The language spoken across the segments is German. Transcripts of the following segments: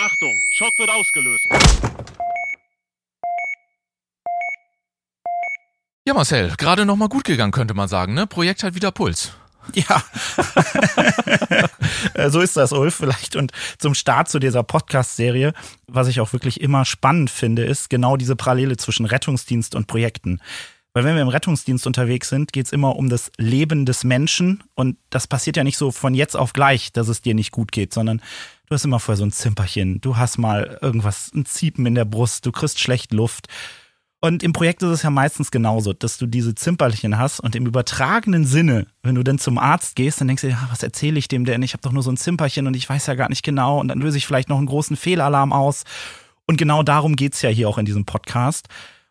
Achtung, Schock wird ausgelöst. Ja, Marcel, gerade noch mal gut gegangen, könnte man sagen, ne? Projekt hat wieder Puls. Ja, so ist das, Ulf, vielleicht. Und zum Start zu dieser Podcast-Serie, was ich auch wirklich immer spannend finde, ist genau diese Parallele zwischen Rettungsdienst und Projekten. Weil wenn wir im Rettungsdienst unterwegs sind, geht es immer um das Leben des Menschen. Und das passiert ja nicht so von jetzt auf gleich, dass es dir nicht gut geht, sondern du hast immer vorher so ein Zimperchen, du hast mal irgendwas, ein Ziepen in der Brust, du kriegst schlecht Luft. Und im Projekt ist es ja meistens genauso, dass du diese Zimperchen hast und im übertragenen Sinne, wenn du dann zum Arzt gehst, dann denkst du, ja, was erzähle ich dem denn? Ich habe doch nur so ein Zimperchen und ich weiß ja gar nicht genau und dann löse ich vielleicht noch einen großen Fehlalarm aus. Und genau darum geht's ja hier auch in diesem Podcast.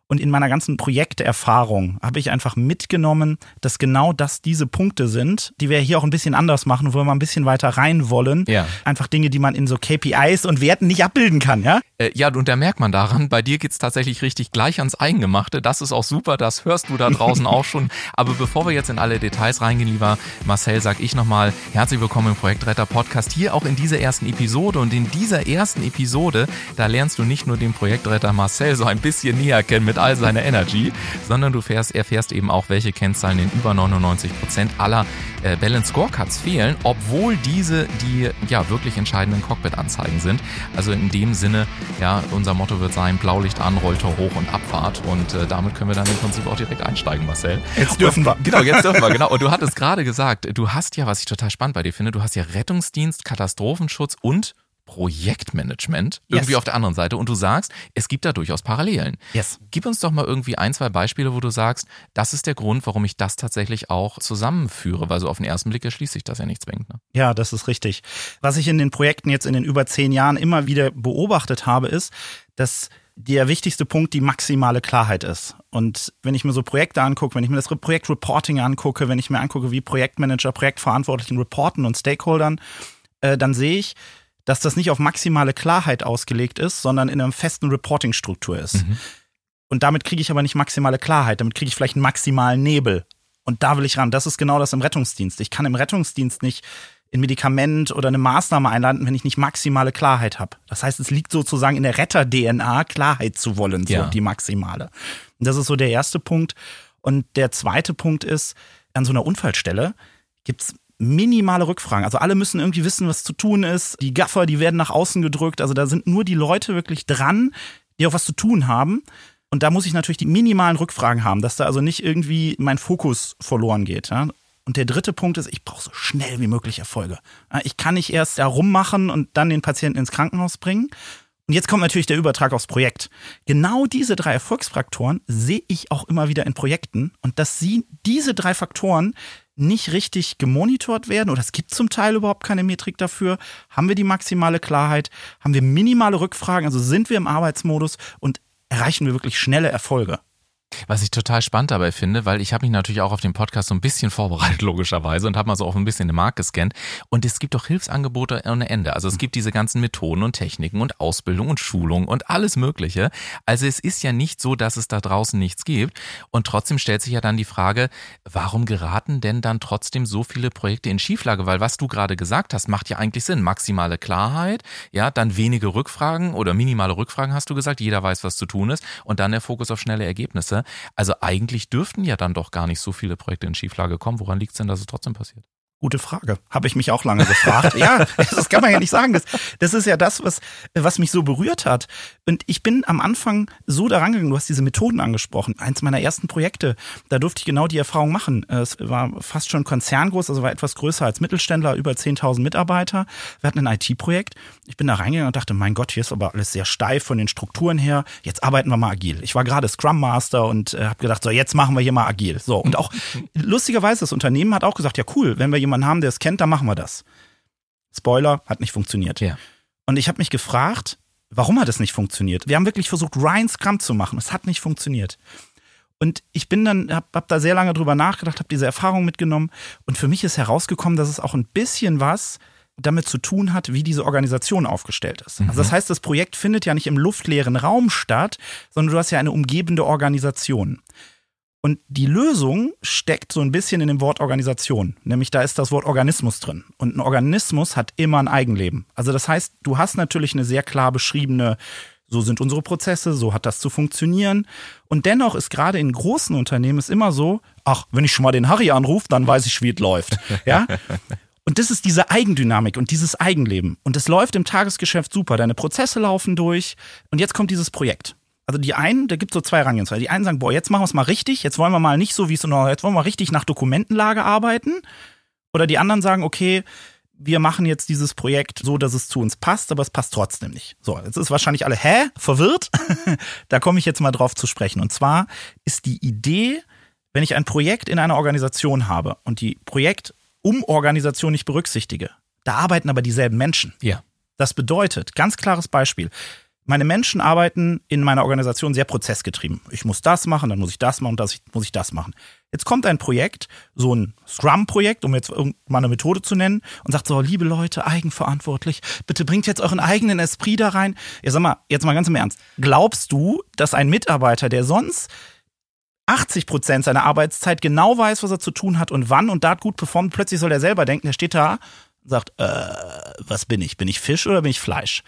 Und in meiner ganzen Projekterfahrung habe ich einfach mitgenommen, dass genau das diese Punkte sind, die wir hier auch ein bisschen anders machen, wo wir mal ein bisschen weiter rein wollen. Ja. Einfach Dinge, die man in so KPIs und Werten nicht abbilden kann, ja? Äh, ja, und da merkt man daran, bei dir geht's tatsächlich richtig gleich ans Eingemachte. Das ist auch super, das hörst du da draußen auch schon. Aber bevor wir jetzt in alle Details reingehen, lieber Marcel, sag ich nochmal herzlich willkommen im Projektretter Podcast. Hier auch in dieser ersten Episode. Und in dieser ersten Episode, da lernst du nicht nur den Projektretter Marcel so ein bisschen näher kennen mit all seiner Energy, sondern du fährst, erfährst eben auch, welche Kennzahlen in über 99 Prozent aller äh, Balance Scorecards fehlen, obwohl diese die ja wirklich entscheidenden Cockpit-Anzeigen sind. Also in dem Sinne, ja, unser Motto wird sein, Blaulicht an, Rolltor hoch und Abfahrt. Und äh, damit können wir dann im Prinzip auch direkt einsteigen, Marcel. Jetzt dürfen wir. Genau, jetzt dürfen wir, genau. Und du hattest gerade gesagt, du hast ja, was ich total spannend bei dir finde, du hast ja Rettungsdienst, Katastrophenschutz und Projektmanagement irgendwie Yes. auf der anderen Seite und du sagst, es gibt da durchaus Parallelen. Yes. Gib uns doch mal irgendwie ein, zwei Beispiele, wo du sagst, das ist der Grund, warum ich das tatsächlich auch zusammenführe, weil so auf den ersten Blick erschließt sich das ja nicht zwingend. Ne? Ja, das ist richtig. Was ich in den Projekten jetzt in den über zehn Jahren immer wieder beobachtet habe, ist, dass der wichtigste Punkt die maximale Klarheit ist. Und wenn ich mir so Projekte angucke, wenn ich mir das Projektreporting angucke, wenn ich mir angucke, wie Projektmanager, Projektverantwortlichen reporten und Stakeholdern, äh, dann sehe ich, dass das nicht auf maximale Klarheit ausgelegt ist, sondern in einer festen Reporting-Struktur ist. Und damit kriege ich aber nicht maximale Klarheit, damit kriege ich vielleicht einen maximalen Nebel. Und da will ich ran. Das ist genau das im Rettungsdienst. Ich kann im Rettungsdienst nicht ein Medikament oder eine Maßnahme einleiten, wenn ich nicht maximale Klarheit habe. Das heißt, es liegt sozusagen in der Retter-DNA, Klarheit zu wollen, so Ja. die maximale. Und das ist so der erste Punkt. Und der zweite Punkt ist, an so einer Unfallstelle gibt's minimale Rückfragen. Also alle müssen irgendwie wissen, was zu tun ist. Die Gaffer, die werden nach außen gedrückt. Also da sind nur die Leute wirklich dran, die auch was zu tun haben. Und da muss ich natürlich die minimalen Rückfragen haben, dass da also nicht irgendwie mein Fokus verloren geht. Ja? Und der dritte Punkt ist, ich brauche so schnell wie möglich Erfolge. Ich kann nicht erst da rummachen und dann den Patienten ins Krankenhaus bringen. Und jetzt kommt natürlich der Übertrag aufs Projekt. Genau diese drei Erfolgsfaktoren sehe ich auch immer wieder in Projekten. Und dass sie, diese drei Faktoren nicht richtig gemonitort werden oder es gibt zum Teil überhaupt keine Metrik dafür, haben wir die maximale Klarheit, haben wir minimale Rückfragen, also sind wir im Arbeitsmodus und erreichen wir wirklich schnelle Erfolge. Was ich total spannend dabei finde, weil ich habe mich natürlich auch auf den Podcast so ein bisschen vorbereitet, logischerweise, und habe mal so auch ein bisschen den Markt gescannt. Und es gibt auch Hilfsangebote ohne Ende. Also es gibt diese ganzen Methoden und Techniken und Ausbildung und Schulung und alles Mögliche. Also es ist ja nicht so, dass es da draußen nichts gibt. Und trotzdem stellt sich ja dann die Frage, warum geraten denn dann trotzdem so viele Projekte in Schieflage? Weil was du gerade gesagt hast, macht ja eigentlich Sinn. Maximale Klarheit, ja, dann wenige Rückfragen oder minimale Rückfragen hast du gesagt. Jeder weiß, was zu tun ist. Und dann der Fokus auf schnelle Ergebnisse. Also eigentlich dürften ja dann doch gar nicht so viele Projekte in Schieflage kommen. Woran liegt es denn, dass es trotzdem passiert? Gute Frage. Habe ich mich auch lange gefragt. ja, das kann man ja nicht sagen. Das, das ist ja das, was, was mich so berührt hat. Und ich bin am Anfang so daran gegangen, du hast diese Methoden angesprochen. Eins meiner ersten Projekte, da durfte ich genau die Erfahrung machen. Es war fast schon konzerngroß, also war etwas größer als Mittelständler, über 10.000 Mitarbeiter. Wir hatten ein IT-Projekt. Ich bin da reingegangen und dachte, mein Gott, hier ist aber alles sehr steif von den Strukturen her. Jetzt arbeiten wir mal agil. Ich war gerade Scrum Master und äh, habe gedacht, so jetzt machen wir hier mal agil. So und auch lustigerweise das Unternehmen hat auch gesagt, ja cool, wenn wir jemanden haben, der es kennt, dann machen wir das. Spoiler, hat nicht funktioniert. Ja. Und ich habe mich gefragt, warum hat es nicht funktioniert? Wir haben wirklich versucht, Ryan Scrum zu machen. Es hat nicht funktioniert. Und ich bin dann, hab, hab da sehr lange drüber nachgedacht, habe diese Erfahrung mitgenommen. Und für mich ist herausgekommen, dass es auch ein bisschen was damit zu tun hat, wie diese Organisation aufgestellt ist. Also das heißt, das Projekt findet ja nicht im luftleeren Raum statt, sondern du hast ja eine umgebende Organisation. Und die Lösung steckt so ein bisschen in dem Wort Organisation. Nämlich da ist das Wort Organismus drin. Und ein Organismus hat immer ein Eigenleben. Also das heißt, du hast natürlich eine sehr klar beschriebene, so sind unsere Prozesse, so hat das zu funktionieren. Und dennoch ist gerade in großen Unternehmen es immer so, ach, wenn ich schon mal den Harry anrufe, dann weiß ich, wie es läuft. Ja? Und das ist diese Eigendynamik und dieses Eigenleben. Und es läuft im Tagesgeschäft super. Deine Prozesse laufen durch. Und jetzt kommt dieses Projekt. Also die einen, da gibt es so zwei Rangehensweisen. Die einen sagen, boah, jetzt machen wir es mal richtig, jetzt wollen wir mal nicht so wie es noch, jetzt wollen wir mal richtig nach Dokumentenlage arbeiten. Oder die anderen sagen, okay, wir machen jetzt dieses Projekt so, dass es zu uns passt, aber es passt trotzdem nicht. So, jetzt ist wahrscheinlich alle, hä, verwirrt? da komme ich jetzt mal drauf zu sprechen. Und zwar ist die Idee, wenn ich ein Projekt in einer Organisation habe und die Projektumorganisation nicht berücksichtige, da arbeiten aber dieselben Menschen. Ja. Das bedeutet, ganz klares Beispiel, meine Menschen arbeiten in meiner Organisation sehr prozessgetrieben. Ich muss das machen, dann muss ich das machen, das muss ich das machen. Jetzt kommt ein Projekt, so ein Scrum-Projekt, um jetzt mal eine Methode zu nennen, und sagt so, liebe Leute, eigenverantwortlich, bitte bringt jetzt euren eigenen Esprit da rein. Ja, sag mal, jetzt mal ganz im Ernst. Glaubst du, dass ein Mitarbeiter, der sonst 80 Prozent seiner Arbeitszeit genau weiß, was er zu tun hat und wann und da gut performt, plötzlich soll er selber denken, der steht da und sagt, äh, was bin ich? Bin ich Fisch oder bin ich Fleisch?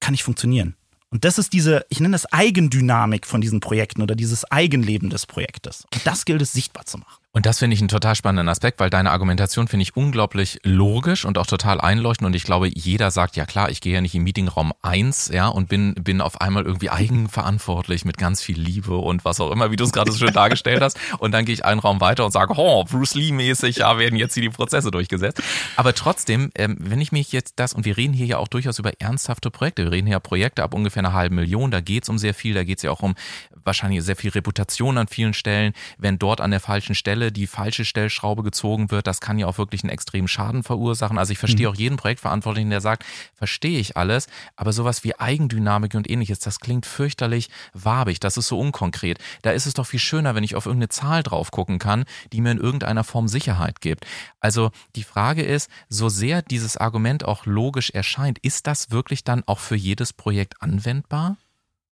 Kann nicht funktionieren. Und das ist diese, ich nenne das Eigendynamik von diesen Projekten oder dieses Eigenleben des Projektes. Und das gilt es sichtbar zu machen. Und das finde ich einen total spannenden Aspekt, weil deine Argumentation finde ich unglaublich logisch und auch total einleuchtend. Und ich glaube, jeder sagt, ja klar, ich gehe ja nicht im Meetingraum eins, ja, und bin, bin auf einmal irgendwie eigenverantwortlich mit ganz viel Liebe und was auch immer, wie du es gerade so schön dargestellt hast. Und dann gehe ich einen Raum weiter und sage, oh, Bruce Lee-mäßig, ja, werden jetzt hier die Prozesse durchgesetzt. Aber trotzdem, ähm, wenn ich mich jetzt das, und wir reden hier ja auch durchaus über ernsthafte Projekte, wir reden hier Projekte ab ungefähr einer halben Million, da geht es um sehr viel, da geht es ja auch um wahrscheinlich sehr viel Reputation an vielen Stellen. Wenn dort an der falschen Stelle die falsche Stellschraube gezogen wird, das kann ja auch wirklich einen extremen Schaden verursachen. Also ich verstehe mhm. auch jeden Projektverantwortlichen, der sagt, verstehe ich alles, aber sowas wie Eigendynamik und ähnliches, das klingt fürchterlich wabig, das ist so unkonkret. Da ist es doch viel schöner, wenn ich auf irgendeine Zahl drauf gucken kann, die mir in irgendeiner Form Sicherheit gibt. Also die Frage ist, so sehr dieses Argument auch logisch erscheint, ist das wirklich dann auch für jedes Projekt anwendbar?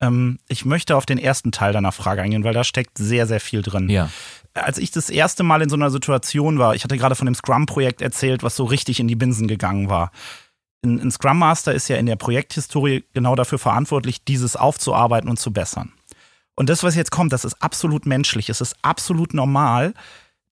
Ähm, ich möchte auf den ersten Teil deiner Frage eingehen, weil da steckt sehr, sehr viel drin. Ja. Als ich das erste Mal in so einer Situation war, ich hatte gerade von dem Scrum-Projekt erzählt, was so richtig in die Binsen gegangen war. Ein, ein Scrum Master ist ja in der Projekthistorie genau dafür verantwortlich, dieses aufzuarbeiten und zu bessern. Und das, was jetzt kommt, das ist absolut menschlich. Es ist absolut normal,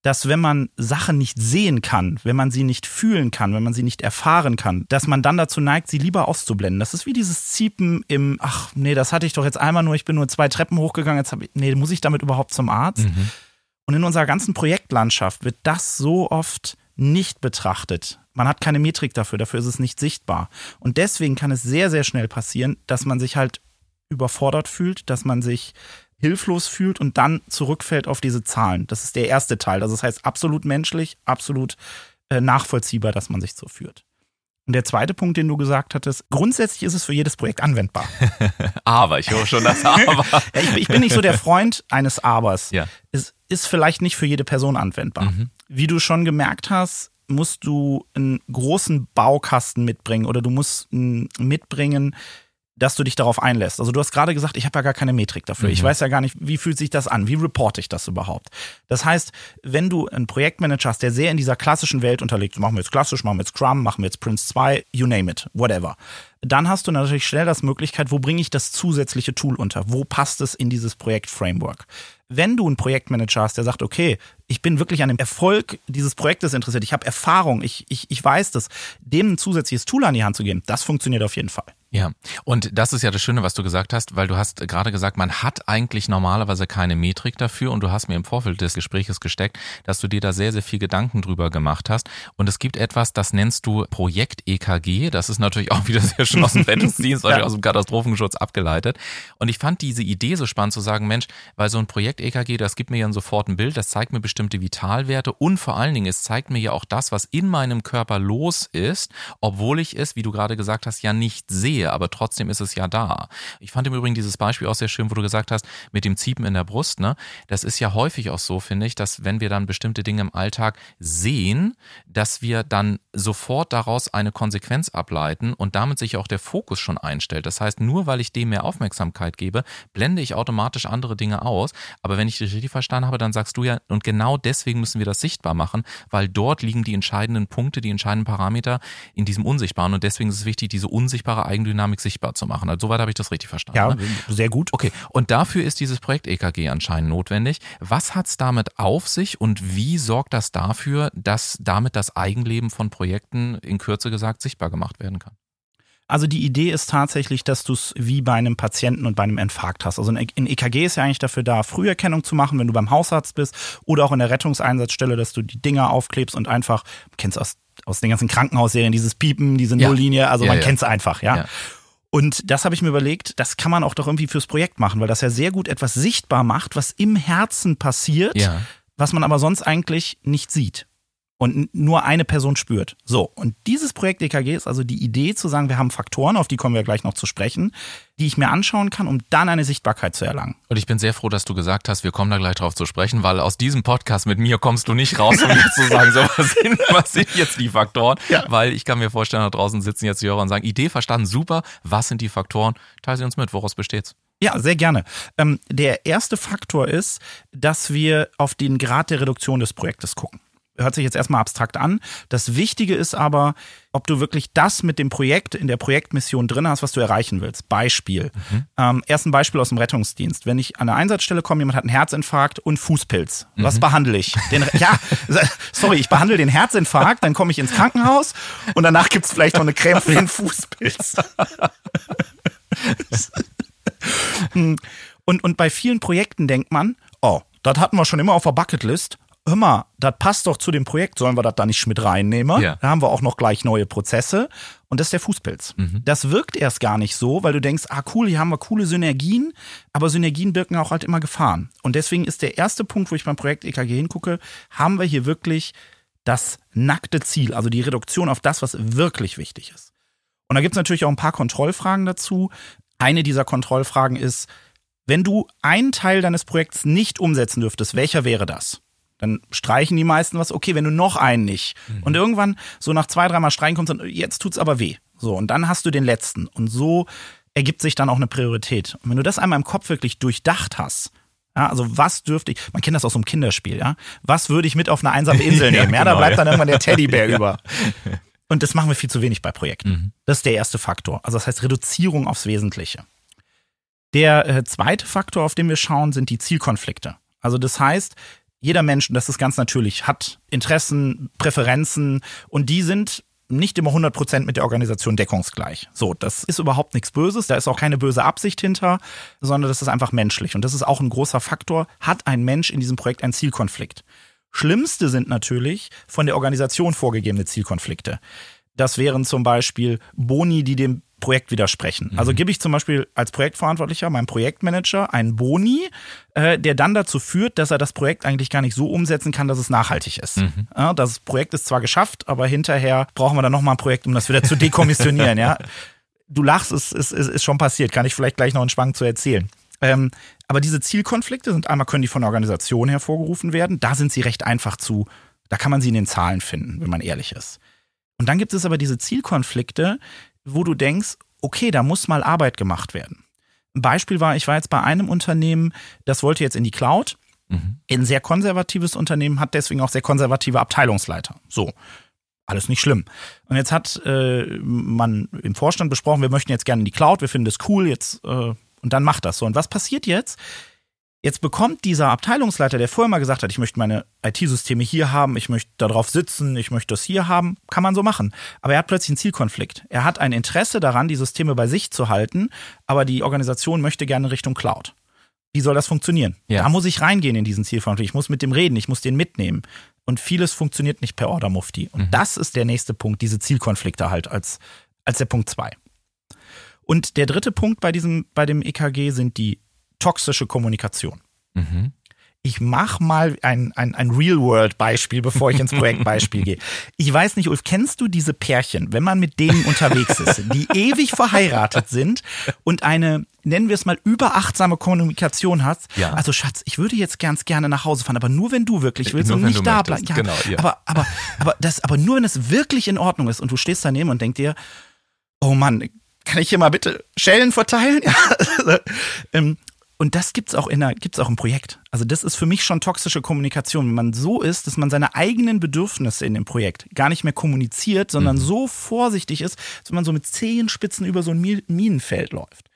dass wenn man Sachen nicht sehen kann, wenn man sie nicht fühlen kann, wenn man sie nicht erfahren kann, dass man dann dazu neigt, sie lieber auszublenden. Das ist wie dieses Ziepen im, ach nee, das hatte ich doch jetzt einmal nur, ich bin nur zwei Treppen hochgegangen, jetzt habe ich, nee, muss ich damit überhaupt zum Arzt? Mhm. Und in unserer ganzen Projektlandschaft wird das so oft nicht betrachtet. Man hat keine Metrik dafür, dafür ist es nicht sichtbar. Und deswegen kann es sehr, sehr schnell passieren, dass man sich halt überfordert fühlt, dass man sich hilflos fühlt und dann zurückfällt auf diese Zahlen. Das ist der erste Teil. Also das heißt absolut menschlich, absolut äh, nachvollziehbar, dass man sich so führt. Und der zweite Punkt, den du gesagt hattest, grundsätzlich ist es für jedes Projekt anwendbar. aber, ich höre schon das Aber. ich, ich, bin nicht so der Freund eines Abers. Ja. Es ist vielleicht nicht für jede Person anwendbar. Mhm. Wie du schon gemerkt hast, musst du einen großen Baukasten mitbringen oder du musst mitbringen, dass du dich darauf einlässt. Also du hast gerade gesagt, ich habe ja gar keine Metrik dafür. Mhm. Ich weiß ja gar nicht, wie fühlt sich das an? Wie reporte ich das überhaupt? Das heißt, wenn du einen Projektmanager hast, der sehr in dieser klassischen Welt unterliegt, machen wir jetzt klassisch, machen wir jetzt Scrum, machen wir jetzt Prince 2, you name it, whatever. Dann hast du natürlich schnell das Möglichkeit, wo bringe ich das zusätzliche Tool unter? Wo passt es in dieses Projektframework? Wenn du einen Projektmanager hast, der sagt, okay, ich bin wirklich an dem Erfolg dieses Projektes interessiert, ich habe Erfahrung, ich, ich, ich weiß das, dem ein zusätzliches Tool an die Hand zu geben, das funktioniert auf jeden Fall. Ja, und das ist ja das Schöne, was du gesagt hast, weil du hast gerade gesagt, man hat eigentlich normalerweise keine Metrik dafür und du hast mir im Vorfeld des Gespräches gesteckt, dass du dir da sehr, sehr viel Gedanken drüber gemacht hast. Und es gibt etwas, das nennst du Projekt EKG. Das ist natürlich auch wieder sehr schön aus dem Rettungsdienst, ja. aus dem Katastrophenschutz abgeleitet. Und ich fand diese Idee so spannend zu sagen, Mensch, weil so ein Projekt EKG, das gibt mir ja sofort ein Bild, das zeigt mir bestimmte Vitalwerte und vor allen Dingen, es zeigt mir ja auch das, was in meinem Körper los ist, obwohl ich es, wie du gerade gesagt hast, ja nicht sehe sehe, aber trotzdem ist es ja da. Ich fand im Übrigen dieses Beispiel auch sehr schön, wo du gesagt hast, mit dem Ziepen in der Brust, ne? Das ist ja häufig auch so, finde ich, dass wenn wir dann bestimmte Dinge im Alltag sehen, dass wir dann sofort daraus eine Konsequenz ableiten und damit sich auch der Fokus schon einstellt. Das heißt, nur weil ich dem mehr Aufmerksamkeit gebe, blende ich automatisch andere Dinge aus. Aber wenn ich dich richtig verstanden habe, dann sagst du ja, und genau deswegen müssen wir das sichtbar machen, weil dort liegen die entscheidenden Punkte, die entscheidenden Parameter in diesem Unsichtbaren. Und deswegen ist es wichtig, diese unsichtbare Eigendynamik sichtbar zu machen. Also soweit habe ich das richtig verstanden. Ja, ne? sehr gut. Okay, und dafür ist dieses Projekt EKG anscheinend notwendig. Was hat es damit auf sich und wie sorgt das dafür, dass damit das Eigenleben von Projekten in Kürze gesagt sichtbar gemacht werden kann? Also die Idee ist tatsächlich, dass du es wie bei einem Patienten und bei einem Infarkt hast. Also ein EKG ist ja eigentlich dafür da, Früherkennung zu machen, wenn du beim Hausarzt bist oder auch in der Rettungseinsatzstelle, dass du die Dinger aufklebst und einfach, kennst aus, aus den ganzen Krankenhausserien, dieses Piepen, diese Ja. Nulllinie, also Ja, man ja. kennt es einfach, ja. Und das habe ich mir überlegt, das kann man auch doch irgendwie fürs Projekt machen, weil das ja sehr gut etwas sichtbar macht, was im Herzen passiert, was man aber sonst eigentlich nicht sieht und nur eine Person spürt. So, und dieses Projekt EKG ist also die Idee zu sagen, wir haben Faktoren, auf die kommen wir gleich noch zu sprechen, die ich mir anschauen kann, um dann eine Sichtbarkeit zu erlangen. Und ich bin sehr froh, dass du gesagt hast, wir kommen da gleich drauf zu sprechen, weil aus diesem Podcast mit mir kommst du nicht raus, um jetzt zu sagen, so, was sind, was sind jetzt die Faktoren? Ja. Weil ich kann mir vorstellen, da draußen sitzen jetzt die Hörer und sagen, Idee verstanden, super, was sind die Faktoren? Teil sie uns mit, woraus besteht's? Ja, sehr gerne. Ähm, der erste Faktor ist, dass wir auf den Grad der Reduktion des Projektes gucken. Hört sich jetzt erstmal abstrakt an. Das Wichtige ist aber, ob du wirklich das mit dem Projekt in der Projektmission drin hast, was du erreichen willst. Beispiel. Ähm, erst ein Beispiel aus dem Rettungsdienst. Wenn ich an eine Einsatzstelle komme, jemand hat einen Herzinfarkt und Fußpilz. Was behandle ich? Den, ja, sorry, ich behandle den Herzinfarkt, dann komme ich ins Krankenhaus und danach gibt's vielleicht noch eine Creme für den Fußpilz. Und, und bei vielen Projekten denkt man, oh, das hatten wir schon immer auf der Bucketlist. Hör mal, das passt doch zu dem Projekt, sollen wir das da nicht mit reinnehmen? Ja. Da haben wir auch noch gleich neue Prozesse. Und das ist der Fußpilz. Das wirkt erst gar nicht so, weil du denkst, ah cool, hier haben wir coole Synergien, aber Synergien birken auch halt immer Gefahren. Und deswegen ist der erste Punkt, wo ich beim Projekt EKG hingucke, haben wir hier wirklich das nackte Ziel, also die Reduktion auf das, was wirklich wichtig ist. Und da gibt es natürlich auch ein paar Kontrollfragen dazu. Eine dieser Kontrollfragen ist, wenn du einen Teil deines Projekts nicht umsetzen dürftest, welcher wäre das? Dann streichen die meisten was, okay, wenn du noch einen nicht. Und irgendwann, so nach zwei, dreimal streichen kommst, dann, jetzt tut's aber weh. So, und dann hast du den letzten. Und so ergibt sich dann auch eine Priorität. Und wenn du das einmal im Kopf wirklich durchdacht hast, ja, also was dürfte ich, man kennt das aus so einem Kinderspiel, ja, was würde ich mit auf eine einsame Insel Ja, nehmen? Ja, da genau, bleibt dann irgendwann der Teddybär über. Und das machen wir viel zu wenig bei Projekten. Mhm. Das ist der erste Faktor. Also das heißt Reduzierung aufs Wesentliche. Der äh, zweite Faktor, auf den wir schauen, sind die Zielkonflikte. Also das heißt, jeder Mensch, und das ist ganz natürlich, hat Interessen, Präferenzen und die sind nicht immer 100% mit der Organisation deckungsgleich. So, das ist überhaupt nichts Böses, da ist auch keine böse Absicht hinter, sondern das ist einfach menschlich. Und das ist auch ein großer Faktor. Hat ein Mensch in diesem Projekt einen Zielkonflikt? Schlimmste sind natürlich von der Organisation vorgegebene Zielkonflikte. Das wären zum Beispiel Boni, die dem Projekt widersprechen. Also gebe ich zum Beispiel als Projektverantwortlicher meinem Projektmanager einen Boni, äh, der dann dazu führt, dass er das Projekt eigentlich gar nicht so umsetzen kann, dass es nachhaltig ist. Ja, das Projekt ist zwar geschafft, aber hinterher brauchen wir dann nochmal ein Projekt, um das wieder zu dekommissionieren. ja. Du lachst, es ist, ist, ist schon passiert, kann ich vielleicht gleich noch einen Schwank zu erzählen. Ähm, aber diese Zielkonflikte sind einmal, können die von der Organisation hervorgerufen werden. Da sind sie recht einfach zu, da kann man sie in den Zahlen finden, wenn man ehrlich ist. Und dann gibt es aber diese Zielkonflikte, wo du denkst, okay, da muss mal Arbeit gemacht werden. Ein Beispiel war, ich war jetzt bei einem Unternehmen, das wollte jetzt in die Cloud. Ein sehr konservatives Unternehmen hat deswegen auch sehr konservative Abteilungsleiter. So, alles nicht schlimm. Und jetzt hat äh, man im Vorstand besprochen, wir möchten jetzt gerne in die Cloud, wir finden das cool, jetzt äh, und dann macht das so. Und was passiert jetzt? Jetzt bekommt dieser Abteilungsleiter, der vorher mal gesagt hat, ich möchte meine IT-Systeme hier haben, ich möchte darauf sitzen, ich möchte das hier haben, kann man so machen. Aber er hat plötzlich einen Zielkonflikt. Er hat ein Interesse daran, die Systeme bei sich zu halten, aber die Organisation möchte gerne Richtung Cloud. Wie soll das funktionieren? Ja. Da muss ich reingehen in diesen Zielkonflikt. Ich muss mit dem reden, ich muss den mitnehmen. Und vieles funktioniert nicht per Order Mufti. Und das ist der nächste Punkt, diese Zielkonflikte halt als, als der Punkt zwei. Und der dritte Punkt bei diesem, bei dem EKG sind die toxische Kommunikation. Mhm. ich mach mal ein, ein, ein Real-World-Beispiel, bevor ich ins Projektbeispiel gehe. Ich weiß nicht, Ulf, kennst du diese Pärchen, wenn man mit denen unterwegs ist, die ewig verheiratet sind und eine, nennen wir es mal, überachtsame Kommunikation hat? Ja. Also Schatz, ich würde jetzt ganz gerne nach Hause fahren, aber nur wenn du wirklich willst Nur und nicht da bleiben. Ja, genau, ja. aber, aber, aber, das, aber nur wenn es wirklich in Ordnung ist und du stehst daneben und denkst dir, oh Mann, kann ich hier mal bitte Schellen verteilen? Ja, also, ähm, und das gibt's auch in der, gibt's auch im Projekt. Also das ist für mich schon toxische Kommunikation, wenn man so ist, dass man seine eigenen Bedürfnisse in dem Projekt gar nicht mehr kommuniziert, sondern so vorsichtig ist, dass man so mit Zehenspitzen über so ein Mi- Minenfeld läuft.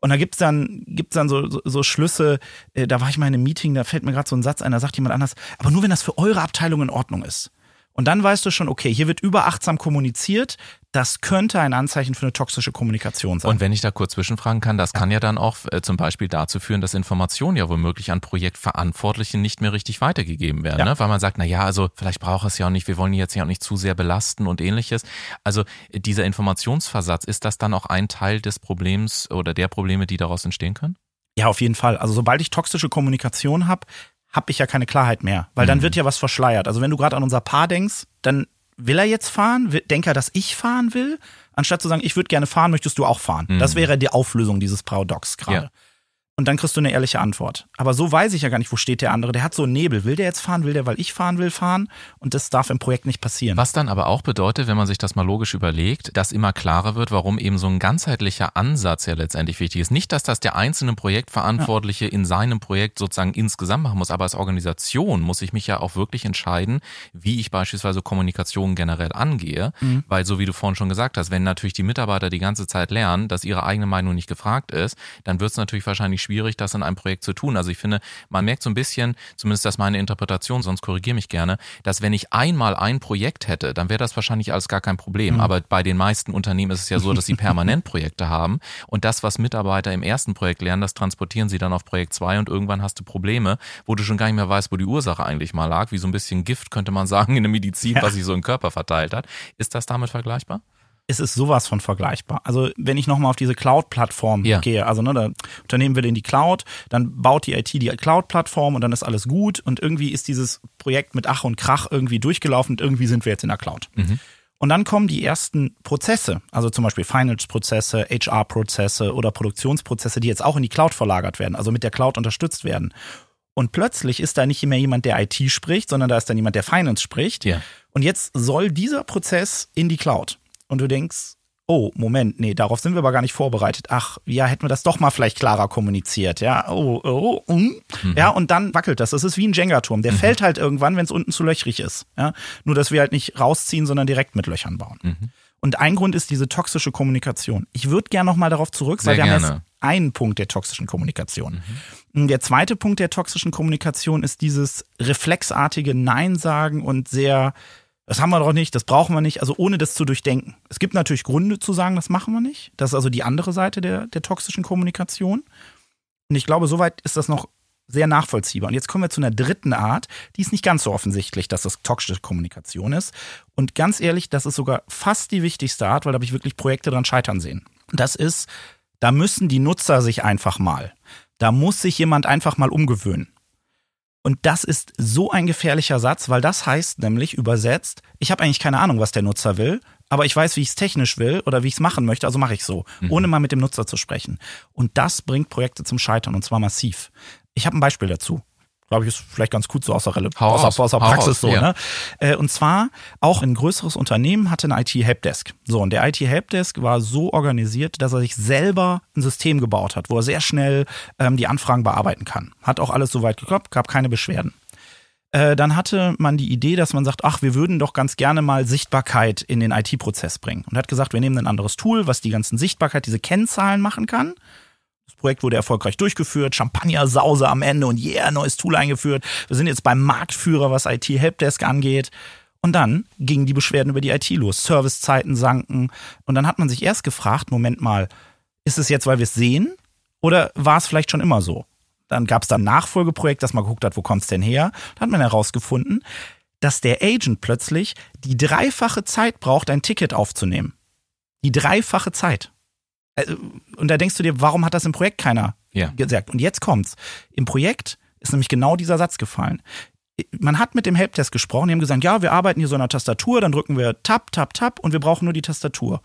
Und da gibt's dann, gibt's dann so, so, so Schlüsse, äh, da war ich mal in einem Meeting, da fällt mir gerade so ein Satz ein, da sagt jemand anders, aber nur wenn das für eure Abteilung in Ordnung ist. Und dann weißt du schon, okay, hier wird überachtsam kommuniziert, das könnte ein Anzeichen für eine toxische Kommunikation sein. Und wenn ich da kurz zwischenfragen kann, das kann ja dann auch äh, zum Beispiel dazu führen, dass Informationen ja womöglich an Projektverantwortliche nicht mehr richtig weitergegeben werden, Ja. ne? weil man sagt, na ja, also vielleicht braucht es ja auch nicht, wir wollen ihn jetzt ja auch nicht zu sehr belasten und ähnliches. Also äh, dieser Informationsversatz, ist das dann auch ein Teil des Problems oder der Probleme, die daraus entstehen können? Ja, auf jeden Fall. Also sobald ich toxische Kommunikation habe, habe ich ja keine Klarheit mehr, weil dann wird ja was verschleiert. Also wenn du gerade an unser Paar denkst, dann will er jetzt fahren, denkt er, dass ich fahren will, anstatt zu sagen, ich würde gerne fahren, möchtest du auch fahren. Das wäre die Auflösung dieses Paradox gerade. Ja. Und dann kriegst du eine ehrliche Antwort. Aber so weiß ich ja gar nicht, wo steht der andere. Der hat so einen Nebel. Will der jetzt fahren? Will der, weil ich fahren will, fahren? Und das darf im Projekt nicht passieren. Was dann aber auch bedeutet, wenn man sich das mal logisch überlegt, dass immer klarer wird, warum eben so ein ganzheitlicher Ansatz ja letztendlich wichtig ist. Nicht, dass das der einzelne Projektverantwortliche in seinem Projekt sozusagen insgesamt machen muss, aber als Organisation muss ich mich ja auch wirklich entscheiden, wie ich beispielsweise Kommunikation generell angehe. Weil so wie du vorhin schon gesagt hast, wenn natürlich die Mitarbeiter die ganze Zeit lernen, dass ihre eigene Meinung nicht gefragt ist, dann wird es natürlich wahrscheinlich schwierig, das in einem Projekt zu tun. Also ich finde, man merkt so ein bisschen, zumindest das ist meine Interpretation, sonst korrigiere mich gerne, dass wenn ich einmal ein Projekt hätte, dann wäre das wahrscheinlich alles gar kein Problem. Aber bei den meisten Unternehmen ist es ja so, dass sie permanent Projekte haben und das, was Mitarbeiter im ersten Projekt lernen, das transportieren sie dann auf Projekt zwei und irgendwann hast du Probleme, wo du schon gar nicht mehr weißt, wo die Ursache eigentlich mal lag, wie so ein bisschen Gift, könnte man sagen, in der Medizin, was sich so im Körper verteilt hat. Ist das damit vergleichbar? Es ist sowas von vergleichbar. Also wenn ich nochmal auf diese Cloud-Plattform Ja. gehe, also ne, das Unternehmen will in die Cloud, dann baut die IT die Cloud-Plattform und dann ist alles gut und irgendwie ist dieses Projekt mit Ach und Krach irgendwie durchgelaufen und irgendwie sind wir jetzt in der Cloud. Und dann kommen die ersten Prozesse, also zum Beispiel Finance-Prozesse, HR-Prozesse oder Produktionsprozesse, die jetzt auch in die Cloud verlagert werden, also mit der Cloud unterstützt werden. Und plötzlich ist da nicht mehr jemand, der IT spricht, sondern da ist dann jemand, der Finance spricht. Ja. Und jetzt soll dieser Prozess in die Cloud. Und du denkst, oh, Moment, nee, darauf sind wir aber gar nicht vorbereitet. Ach, ja, hätten wir das doch mal vielleicht klarer kommuniziert, ja. Oh, oh, mm. Ja, und dann wackelt das. Das ist wie ein Jenga-Turm. Der fällt halt irgendwann, wenn es unten zu löchrig ist. Ja. Nur, dass wir halt nicht rausziehen, sondern direkt mit Löchern bauen. Und ein Grund ist diese toxische Kommunikation. Ich würde gerne nochmal darauf zurück, weil Sehr wir haben gerne. jetzt einen Punkt der toxischen Kommunikation. Der zweite Punkt der toxischen Kommunikation ist dieses reflexartige Nein sagen und sehr, das haben wir doch nicht, das brauchen wir nicht, also ohne das zu durchdenken. Es gibt natürlich Gründe zu sagen, das machen wir nicht. Das ist also die andere Seite der, der toxischen Kommunikation. Und ich glaube, soweit ist das noch sehr nachvollziehbar. Und jetzt kommen wir zu einer dritten Art, die ist nicht ganz so offensichtlich, dass das toxische Kommunikation ist. Und ganz ehrlich, das ist sogar fast die wichtigste Art, weil da habe ich wirklich Projekte dran scheitern sehen. Das ist, da müssen die Nutzer sich einfach mal, da muss sich jemand einfach mal umgewöhnen. Und das ist so ein gefährlicher Satz, weil das heißt nämlich übersetzt, ich habe eigentlich keine Ahnung, was der Nutzer will, aber ich weiß, wie ich es technisch will oder wie ich es machen möchte, also mache ich so, ohne mal mit dem Nutzer zu sprechen. Und das bringt Projekte zum Scheitern und zwar massiv. Ich habe ein Beispiel dazu. Glaube ich, ist vielleicht ganz gut so aus der, Rele Hau aus, aus der hau Praxis raus, so. ja. Ne? Äh, Und zwar auch ein größeres Unternehmen hatte eine IT-Helpdesk. So, und der IT-Helpdesk war so organisiert, dass er sich selber ein System gebaut hat, wo er sehr schnell ähm, die Anfragen bearbeiten kann. Hat auch alles soweit geklappt, gab keine Beschwerden. Äh, dann hatte man die Idee, dass man sagt, ach, wir würden doch ganz gerne mal Sichtbarkeit in den IT-Prozess bringen. Und hat gesagt, wir nehmen ein anderes Tool, was die ganzen Sichtbarkeit, diese Kennzahlen machen kann. Projekt wurde erfolgreich durchgeführt, Champagner-Sause am Ende und yeah, neues Tool eingeführt. Wir sind jetzt beim Marktführer, was IT-Helpdesk angeht. Und dann gingen die Beschwerden über die IT los. Servicezeiten sanken. Und dann hat man sich erst gefragt, Moment mal, ist es jetzt, weil wir es sehen? Oder war es vielleicht schon immer so? Dann gab es da ein Nachfolgeprojekt, das mal geguckt hat, wo kommt's denn her? Da hat man herausgefunden, dass der Agent plötzlich die dreifache Zeit braucht, ein Ticket aufzunehmen. Die dreifache Zeit. Also, Und da denkst du dir, warum hat das im Projekt keiner Ja. gesagt? Und jetzt kommt's. Im Projekt ist nämlich genau dieser Satz gefallen. Man hat mit dem Helpdesk gesprochen, die haben gesagt, ja, wir arbeiten hier so einer Tastatur, dann drücken wir Tab, Tab, Tab und wir brauchen nur die Tastatur.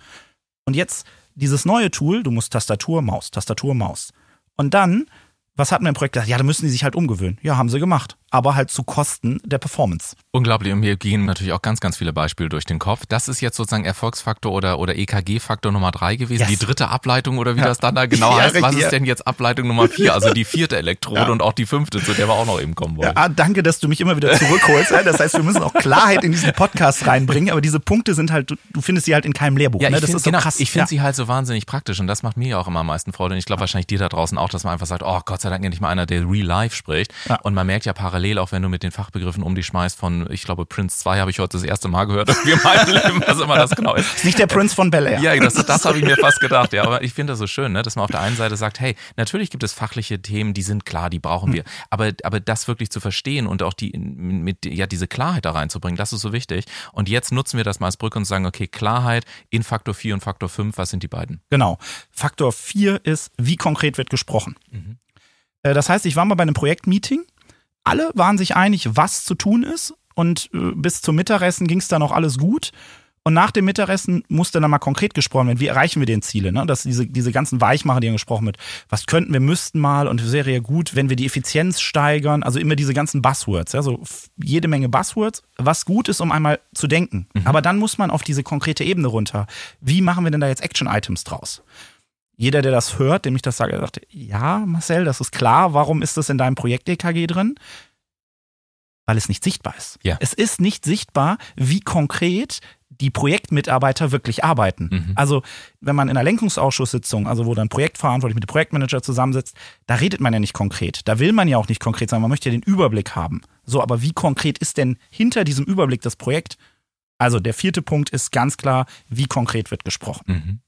Und jetzt dieses neue Tool, du musst Tastatur, Maus, Tastatur, Maus. Und dann, was hat man im Projekt gesagt? Ja, da müssen die sich halt umgewöhnen. Ja, haben sie gemacht aber halt zu Kosten der Performance. Unglaublich. Und mir gehen natürlich auch ganz, ganz viele Beispiele durch den Kopf. Das ist jetzt sozusagen Erfolgsfaktor oder, oder EKG-Faktor Nummer drei gewesen. Yes. Die dritte Ableitung oder wie ja. das dann da genau ja, heißt. Was ist denn jetzt Ableitung Nummer vier? Also die vierte Elektrode ja. und auch die fünfte, zu der wir auch noch eben kommen wollen. Ja, danke, dass du mich immer wieder zurückholst. Das heißt, wir müssen auch Klarheit in diesen Podcast reinbringen. Aber diese Punkte sind halt, du findest sie halt in keinem Lehrbuch. Ja, ne? das find, ist so genau, krass. Ich finde sie halt so wahnsinnig praktisch und das macht mir ja auch immer am meisten Freude. Und ich glaube wahrscheinlich dir da draußen auch, dass man einfach sagt, oh Gott sei Dank endlich mal einer, der real life spricht. Und man merkt ja parallel auch, wenn du mit den Fach Fachbegriffen um dich schmeißt von, ich glaube, Prince 2 habe ich heute das erste Mal gehört, irgendwie in meinem Leben, was immer das genau ist. Nicht der Prince von Bel Air. Ja, das, das habe ich mir fast gedacht, ja. Aber ich finde das so schön, ne, dass man auf der einen Seite sagt, hey, natürlich gibt es fachliche Themen, die sind klar, die brauchen wir. Aber, aber das wirklich zu verstehen und auch die, mit, ja, diese Klarheit da reinzubringen, das ist so wichtig. Und jetzt nutzen wir das mal als Brücke und sagen, okay, Klarheit in Faktor 4 und Faktor 5, was sind die beiden? Genau. Faktor 4 ist, wie konkret wird gesprochen. Mhm. Äh, das heißt, ich war mal bei einem Projektmeeting alle waren sich einig, was zu tun ist. Und äh, bis zum Mittagessen ging es dann auch alles gut. Und nach dem Mittagessen musste dann mal konkret gesprochen werden, wie erreichen wir den Ziele? Ne? Dass diese, diese ganzen Weichmacher, die haben gesprochen wird, was könnten wir, müssten mal und es wäre ja gut, wenn wir die Effizienz steigern. Also immer diese ganzen Buzzwords, ja, so jede Menge Buzzwords, was gut ist, um einmal zu denken. Mhm. Aber dann muss man auf diese konkrete Ebene runter. Wie machen wir denn da jetzt Action-Items draus? Jeder, der das hört, dem ich das sage, sagt, ja, Marcel, das ist klar. Warum ist das in deinem Projekt EKG drin? Weil es nicht sichtbar ist. Ja. Es ist nicht sichtbar, wie konkret die Projektmitarbeiter wirklich arbeiten. Mhm. Also, wenn man in einer Lenkungsausschusssitzung, also wo dann Projektverantwortlich mit dem Projektmanager zusammensitzt, da redet man ja nicht konkret. Da will man ja auch nicht konkret sein, man möchte ja den Überblick haben. So, aber wie konkret ist denn hinter diesem Überblick das Projekt? Also, der vierte Punkt ist ganz klar, wie konkret wird gesprochen. Mhm.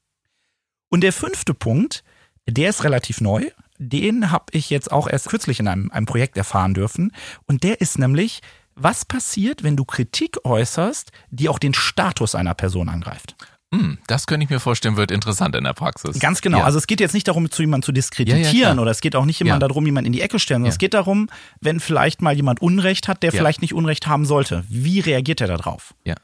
Und der fünfte Punkt, der ist relativ neu. Den habe ich jetzt auch erst kürzlich in einem, einem Projekt erfahren dürfen. Und der ist nämlich, was passiert, wenn du Kritik äußerst, die auch den Status einer Person angreift? Hm, das könnte ich mir vorstellen, wird interessant in der Praxis. Ganz genau. Ja. Also es geht jetzt nicht darum, zu jemandem zu diskreditieren ja, ja, oder es geht auch nicht immer darum, jemanden in die Ecke stellen, sondern es geht darum, wenn vielleicht mal jemand Unrecht hat, der vielleicht nicht Unrecht haben sollte. Wie reagiert er darauf? Ja.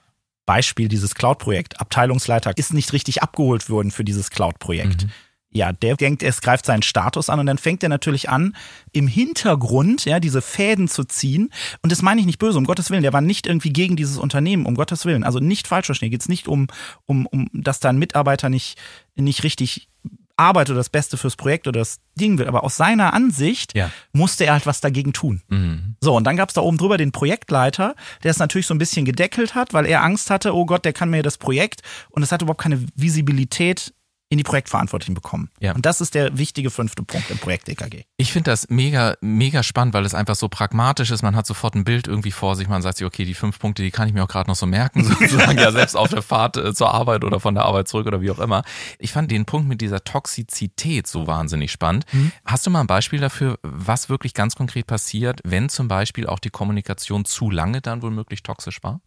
Beispiel dieses Cloud-Projekt. Abteilungsleiter ist nicht richtig abgeholt worden für dieses Cloud-Projekt. Mhm. Ja, der denkt, es greift seinen Status an und dann fängt er natürlich an, im Hintergrund, ja, diese Fäden zu ziehen. Und das meine ich nicht böse, um Gottes Willen. Der war nicht irgendwie gegen dieses Unternehmen, um Gottes Willen. Also nicht falsch verstehen. Geht es nicht um, um, um, dass da ein Mitarbeiter nicht, nicht richtig Arbeit oder das Beste fürs Projekt oder das Ding will. Aber aus seiner Ansicht ja. musste er halt was dagegen tun. Mhm. So, und dann gab es da oben drüber den Projektleiter, der es natürlich so ein bisschen gedeckelt hat, weil er Angst hatte, oh Gott, der kann mir das Projekt und es hat überhaupt keine Visibilität in die Projektverantwortlichen bekommen. Ja. Und das ist der wichtige fünfte Punkt im Projekt EKG. Ich finde das mega, mega spannend, weil es einfach so pragmatisch ist. Man hat sofort ein Bild irgendwie vor sich. Man sagt sich, okay, die fünf Punkte, die kann ich mir auch gerade noch so merken, sozusagen ja selbst auf der Fahrt äh, zur Arbeit oder von der Arbeit zurück oder wie auch immer. Ich fand den Punkt mit dieser Toxizität so wahnsinnig spannend. Mhm. Hast du mal ein Beispiel dafür, was wirklich ganz konkret passiert, wenn zum Beispiel auch die Kommunikation zu lange dann womöglich toxisch war?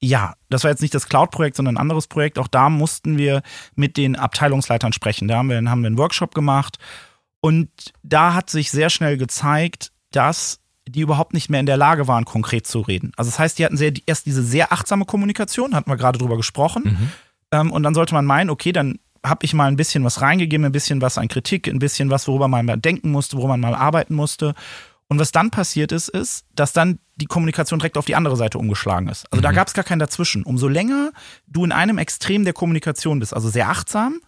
Ja, das war jetzt nicht das Cloud-Projekt, sondern ein anderes Projekt. Auch da mussten wir mit den Abteilungsleitern sprechen. Da haben wir, haben wir einen Workshop gemacht und da hat sich sehr schnell gezeigt, dass die überhaupt nicht mehr in der Lage waren, konkret zu reden. Also das heißt, die hatten sehr, erst diese sehr achtsame Kommunikation, hatten wir gerade drüber gesprochen. Mhm. Ähm, und dann sollte man meinen, okay, dann habe ich mal ein bisschen was reingegeben, ein bisschen was an Kritik, ein bisschen was, worüber man mal denken musste, worüber man mal arbeiten musste. Und was dann passiert ist, ist, dass dann die Kommunikation direkt auf die andere Seite umgeschlagen ist. Also mhm. da gab es gar keinen dazwischen. Umso länger du in einem Extrem der Kommunikation bist, also sehr achtsam,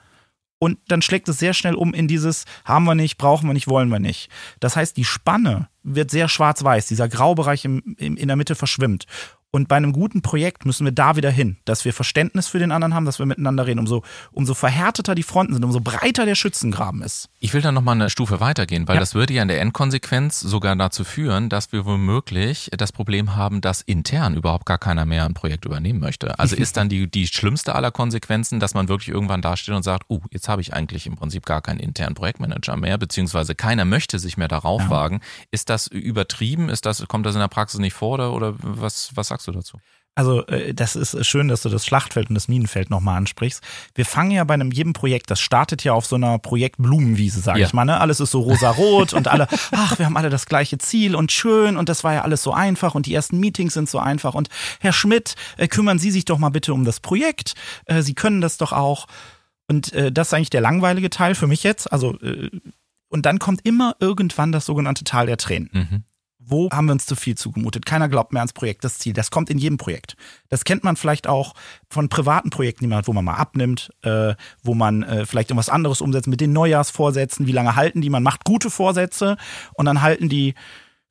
und dann schlägt es sehr schnell um in dieses haben wir nicht, brauchen wir nicht, wollen wir nicht. Das heißt, die Spanne wird sehr schwarz-weiß, dieser Graubereich im, im, in der Mitte verschwimmt. Und bei einem guten Projekt müssen wir da wieder hin, dass wir Verständnis für den anderen haben, dass wir miteinander reden. Umso, umso verhärteter die Fronten sind, umso breiter der Schützengraben ist. Ich will da nochmal eine Stufe weitergehen, weil ja. das würde ja in der Endkonsequenz sogar dazu führen, dass wir womöglich das Problem haben, dass intern überhaupt gar keiner mehr ein Projekt übernehmen möchte. Also ist dann die, die schlimmste aller Konsequenzen, dass man wirklich irgendwann dasteht und sagt, oh, jetzt habe ich eigentlich im Prinzip gar keinen internen Projektmanager mehr, beziehungsweise keiner möchte sich mehr darauf ja. wagen. Ist das übertrieben? Ist das, kommt das in der Praxis nicht vor oder, oder was, was sagst du dazu? Also äh, das ist schön, dass du das Schlachtfeld und das Minenfeld nochmal ansprichst. Wir fangen ja bei einem jedem Projekt, das startet ja auf so einer Projektblumenwiese, sage Ja. ich mal. Ne? Alles ist so rosa-rot und alle, ach, wir haben alle das gleiche Ziel und schön und das war ja alles so einfach und die ersten Meetings sind so einfach. Und Herr Schmidt, äh, kümmern Sie sich doch mal bitte um das Projekt. Äh, Sie können das doch auch. Und äh, das ist eigentlich der langweilige Teil für mich jetzt. Also und dann kommt immer irgendwann das sogenannte Tal der Tränen. Mhm. Wo haben wir uns zu viel zugemutet? Keiner glaubt mehr ans Projekt, das Ziel. Das kommt in jedem Projekt. Das kennt man vielleicht auch von privaten Projekten, die man hat, wo man mal abnimmt, äh, wo man äh, vielleicht irgendwas anderes umsetzt mit den Neujahrsvorsätzen. Wie lange halten die? Man macht gute Vorsätze und dann halten die,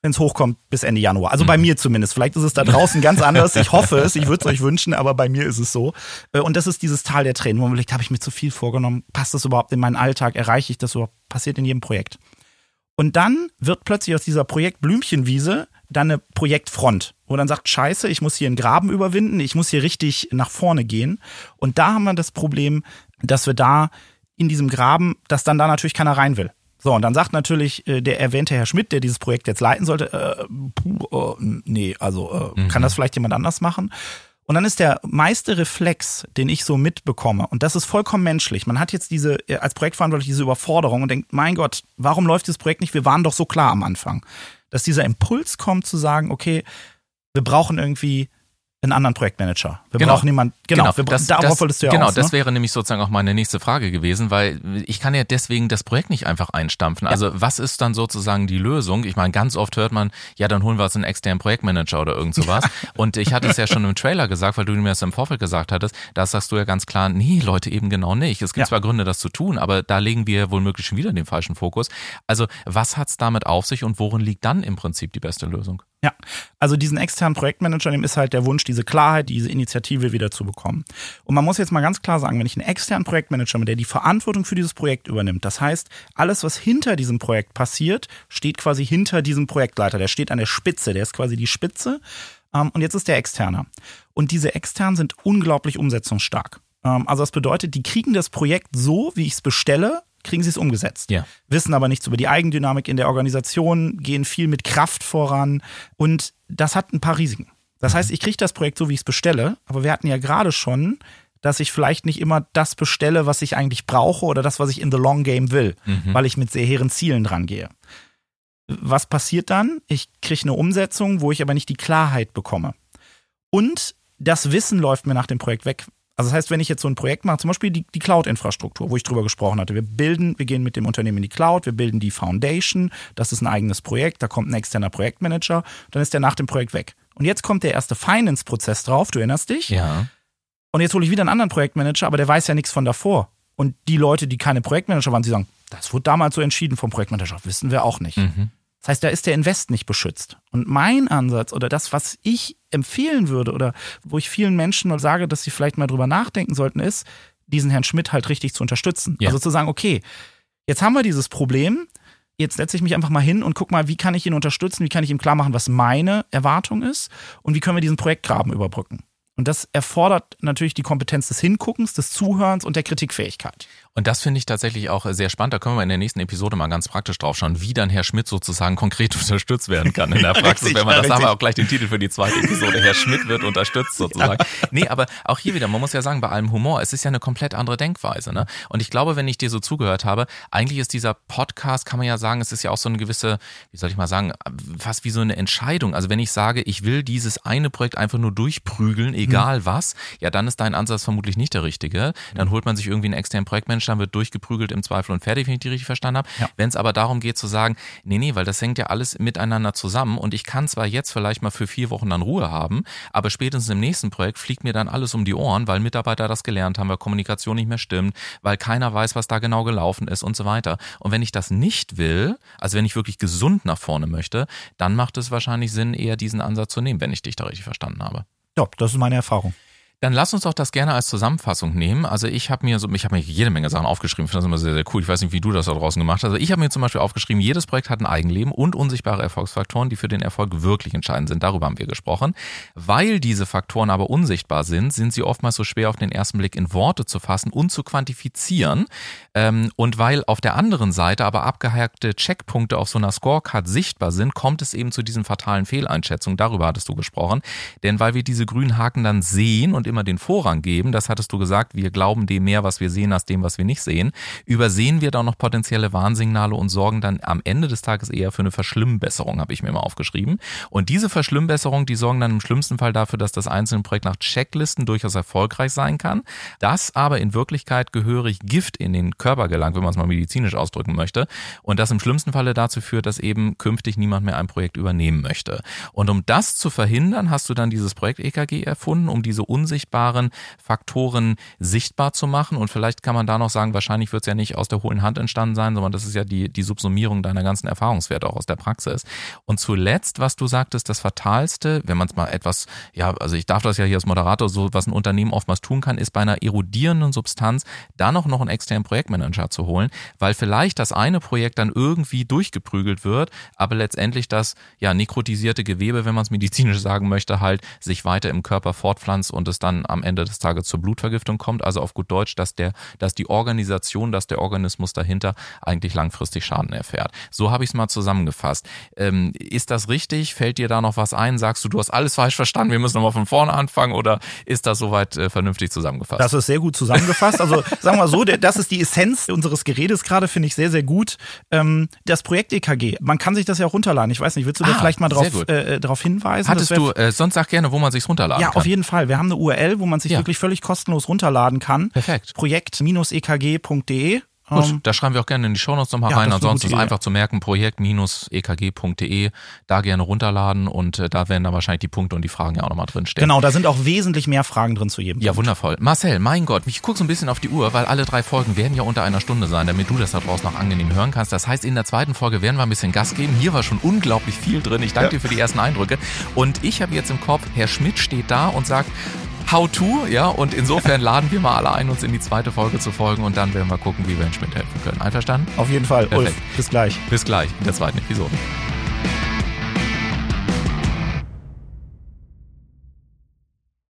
wenn es hochkommt, bis Ende Januar. Also bei mir zumindest. Vielleicht ist es da draußen ganz anders. Ich hoffe es. Ich würde es euch wünschen, aber bei mir ist es so. Äh, Und das ist dieses Tal der Tränen, wo man überlegt, habe ich mir zu viel vorgenommen? Passt das überhaupt in meinen Alltag? Erreiche ich das überhaupt? Passiert in jedem Projekt. Und dann wird plötzlich aus dieser Projektblümchenwiese dann eine Projektfront, wo dann sagt, scheiße, ich muss hier einen Graben überwinden, ich muss hier richtig nach vorne gehen. Und da haben wir das Problem, dass wir da in diesem Graben, dass dann da natürlich keiner rein will. So, und dann sagt natürlich äh, der erwähnte Herr Schmidt, der dieses Projekt jetzt leiten sollte, äh, puh, äh, nee, also äh, kann das vielleicht jemand anders machen? Und dann ist der meiste Reflex, den ich so mitbekomme, und das ist vollkommen menschlich. Man hat jetzt diese, äh, als Projektverantwortlich diese Überforderung und denkt, mein Gott, warum läuft dieses Projekt nicht? Wir waren doch so klar am Anfang. Dass dieser Impuls kommt zu sagen, okay, wir brauchen irgendwie einen anderen Projektmanager. Wir Genau. brauchen jemanden, genau, wir, das, darauf das, wolltest du ja Genau, das ne? wäre nämlich sozusagen auch meine nächste Frage gewesen, weil ich kann ja deswegen das Projekt nicht einfach einstampfen. Also was ist dann sozusagen die Lösung? Ich meine, ganz oft hört man, ja, dann holen wir uns einen externen Projektmanager oder irgend sowas. Und ich hatte es ja schon im Trailer gesagt, weil du mir das im Vorfeld gesagt hattest, da sagst du ja ganz klar, nee, Leute, eben genau nicht. Es gibt Ja. zwar Gründe, das zu tun, aber da legen wir wohl möglich schon wieder den falschen Fokus. Also was hat's damit auf sich und worin liegt dann im Prinzip die beste Lösung? Ja, also diesen externen Projektmanager, dem ist halt der Wunsch, diese Klarheit, diese Initiative wieder zu bekommen. Und man muss jetzt mal ganz klar sagen, wenn ich einen externen Projektmanager habe, der die Verantwortung für dieses Projekt übernimmt, das heißt, alles, was hinter diesem Projekt passiert, steht quasi hinter diesem Projektleiter. Der steht an der Spitze, der ist quasi die Spitze. Ähm, und jetzt ist der Externe. Und diese Externen sind unglaublich umsetzungsstark. Ähm, also das bedeutet, die kriegen das Projekt so, wie ich es bestelle, kriegen sie es umgesetzt Ja. wissen aber nichts über die Eigendynamik in der Organisation, gehen viel mit Kraft voran und das hat ein paar Risiken. Das heißt, ich kriege das Projekt so, wie ich es bestelle, aber wir hatten ja gerade schon, dass ich vielleicht nicht immer das bestelle, was ich eigentlich brauche oder das, was ich in the long game will, weil ich mit sehr hehren Zielen dran gehe. Was passiert dann? Ich kriege eine Umsetzung, wo ich aber nicht die Klarheit bekomme. Und das Wissen läuft mir nach dem Projekt weg. Also das heißt, wenn ich jetzt so ein Projekt mache, zum Beispiel die, die Cloud-Infrastruktur, wo ich drüber gesprochen hatte, wir bilden, wir gehen mit dem Unternehmen in die Cloud, wir bilden die Foundation, das ist ein eigenes Projekt, da kommt ein externer Projektmanager, dann ist der nach dem Projekt weg. Und jetzt kommt der erste Finance-Prozess drauf, du erinnerst dich? Ja. Und jetzt hole ich wieder einen anderen Projektmanager, aber der weiß ja nichts von davor. Und die Leute, die keine Projektmanager waren, die sagen, das wurde damals so entschieden vom Projektmanager, wissen wir auch nicht. Mhm. Das heißt, da ist der Invest nicht beschützt. Und mein Ansatz oder das, was ich empfehlen würde oder wo ich vielen Menschen mal sage, dass sie vielleicht mal drüber nachdenken sollten, ist, diesen Herrn Schmidt halt richtig zu unterstützen. Ja. Also zu sagen, okay, jetzt haben wir dieses Problem, jetzt setze ich mich einfach mal hin und guck mal, wie kann ich ihn unterstützen, wie kann ich ihm klar machen, was meine Erwartung ist und wie können wir diesen Projektgraben überbrücken. Und das erfordert natürlich die Kompetenz des Hinguckens, des Zuhörens und der Kritikfähigkeit. Und das finde ich tatsächlich auch sehr spannend. Da können wir in der nächsten Episode mal ganz praktisch drauf schauen, wie dann Herr Schmidt sozusagen konkret unterstützt werden kann in der Praxis. richtig, Wenn man ja, das haben wir auch gleich den Titel für die zweite Episode. Herr Schmidt wird unterstützt sozusagen. Nee, aber auch hier wieder, man muss ja sagen, bei allem Humor, es ist ja eine komplett andere Denkweise. Ne? Und ich glaube, wenn ich dir so zugehört habe, eigentlich ist dieser Podcast, kann man ja sagen, es ist ja auch so eine gewisse, wie soll ich mal sagen, fast wie so eine Entscheidung. Also wenn ich sage, ich will dieses eine Projekt einfach nur durchprügeln, egal was, ja, dann ist dein Ansatz vermutlich nicht der richtige. Dann holt man sich irgendwie einen externen Projektmanager, dann wird durchgeprügelt im Zweifel und fertig, wenn ich die richtig verstanden habe. Ja. Wenn es aber darum geht zu sagen, nee, nee, weil das hängt ja alles miteinander zusammen und ich kann zwar jetzt vielleicht mal für vier Wochen dann Ruhe haben, aber spätestens im nächsten Projekt fliegt mir dann alles um die Ohren, weil Mitarbeiter das gelernt haben, weil Kommunikation nicht mehr stimmt, weil keiner weiß, was da genau gelaufen ist und so weiter. Und wenn ich das nicht will, also wenn ich wirklich gesund nach vorne möchte, dann macht es wahrscheinlich Sinn, eher diesen Ansatz zu nehmen, wenn ich dich da richtig verstanden habe. Ja, das ist meine Erfahrung. Dann lass uns doch das gerne als Zusammenfassung nehmen. Also ich habe mir so, ich habe mir jede Menge Sachen aufgeschrieben. Ich finde das immer sehr, sehr cool. Ich weiß nicht, wie du das da draußen gemacht hast. Also ich habe mir zum Beispiel aufgeschrieben, jedes Projekt hat ein Eigenleben und unsichtbare Erfolgsfaktoren, die für den Erfolg wirklich entscheidend sind. Darüber haben wir gesprochen. Weil diese Faktoren aber unsichtbar sind, sind sie oftmals so schwer auf den ersten Blick in Worte zu fassen und zu quantifizieren. Ähm, und weil auf der anderen Seite aber abgehackte Checkpunkte auf so einer Scorecard sichtbar sind, kommt es eben zu diesen fatalen Fehleinschätzungen. Darüber hattest du gesprochen. Denn weil wir diese grünen Haken dann sehen und immer den Vorrang geben, das hattest du gesagt, wir glauben dem mehr, was wir sehen, als dem, was wir nicht sehen, übersehen wir da noch potenzielle Warnsignale und sorgen dann am Ende des Tages eher für eine Verschlimmbesserung, habe ich mir mal aufgeschrieben. Und diese Verschlimmbesserung, die sorgen dann im schlimmsten Fall dafür, dass das einzelne Projekt nach Checklisten durchaus erfolgreich sein kann, dass aber in Wirklichkeit gehörig Gift in den Körper gelangt, wenn man es mal medizinisch ausdrücken möchte, und das im schlimmsten Falle dazu führt, dass eben künftig niemand mehr ein Projekt übernehmen möchte. Und um das zu verhindern, hast du dann dieses Projekt EKG erfunden, um diese unsichtbaren Faktoren sichtbar zu machen. Und vielleicht kann man da noch sagen, wahrscheinlich wird es ja nicht aus der hohlen Hand entstanden sein, sondern das ist ja die, die Subsumierung deiner ganzen Erfahrungswerte auch aus der Praxis. Und zuletzt, was du sagtest, das Fatalste, wenn man es mal etwas, ja, also ich darf das ja hier als Moderator, so was ein Unternehmen oftmals tun kann, ist bei einer erodierenden Substanz dann auch noch einen externen Projektmanager zu holen, weil vielleicht das eine Projekt dann irgendwie durchgeprügelt wird, aber letztendlich das ja nekrotisierte Gewebe, wenn man es medizinisch sagen möchte, halt sich weiter im Körper fortpflanzt und es dann am Ende des Tages zur Blutvergiftung kommt. Also auf gut Deutsch, dass der, dass die Organisation, dass der Organismus dahinter eigentlich langfristig Schaden erfährt. So habe ich es mal zusammengefasst. Ähm, ist das richtig? Fällt dir da noch was ein? Sagst du, du hast alles falsch verstanden, wir müssen nochmal von vorne anfangen oder ist das soweit äh, vernünftig zusammengefasst? Das ist sehr gut zusammengefasst. Also sagen wir mal so, das ist die Essenz unseres Geredes gerade, finde ich sehr, sehr gut. Ähm, das Projekt EKG, man kann sich das ja auch runterladen. Ich weiß nicht, willst du ah, da vielleicht mal drauf, äh, äh, darauf hinweisen? Hattest du, äh, sonst sag gerne, wo man sich's runterladen ja, kann. Ja, auf jeden Fall. Wir haben eine URL, wo man sich ja. wirklich völlig kostenlos runterladen kann. Perfekt. Projekt-ekg.de Gut, ähm, da schreiben wir auch gerne in die Shownotes nochmal ja, rein. Ansonsten ist es einfach zu merken, projekt-ekg.de, da gerne runterladen und äh, da werden dann wahrscheinlich die Punkte und die Fragen ja auch nochmal drinstehen. Genau, da sind auch wesentlich mehr Fragen drin zu jedem Ja, Punkt. wundervoll. Marcel, mein Gott, ich gucke so ein bisschen auf die Uhr, weil alle drei Folgen werden ja unter einer Stunde sein, damit du das da draußen noch angenehm hören kannst. Das heißt, in der zweiten Folge werden wir ein bisschen Gas geben. Hier war schon unglaublich viel drin. Ich danke ja. dir für die ersten Eindrücke. Und ich habe jetzt im Kopf, Herr Schmidt steht da und sagt, How-To, ja, und insofern laden wir mal alle ein, uns in die zweite Folge zu folgen und dann werden wir gucken, wie wir Schmidt helfen können. Einverstanden? Auf jeden Fall. Perfekt. Ulf, bis gleich. Bis gleich in der zweiten Episode.